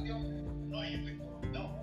no hay efecto.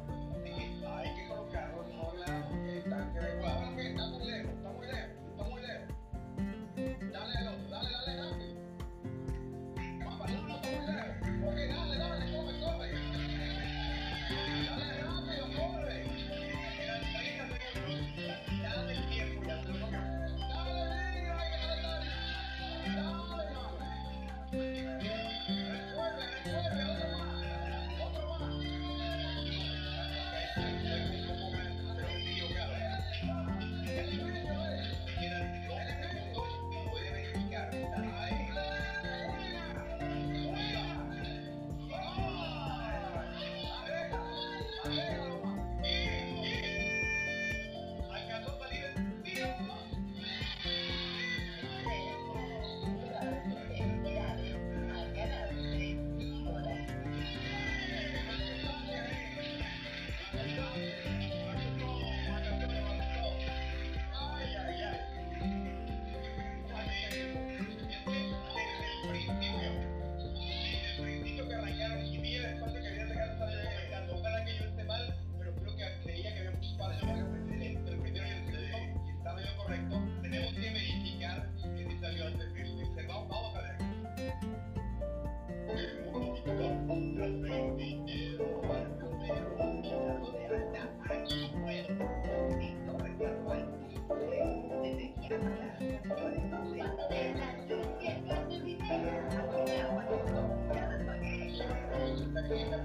Gracias.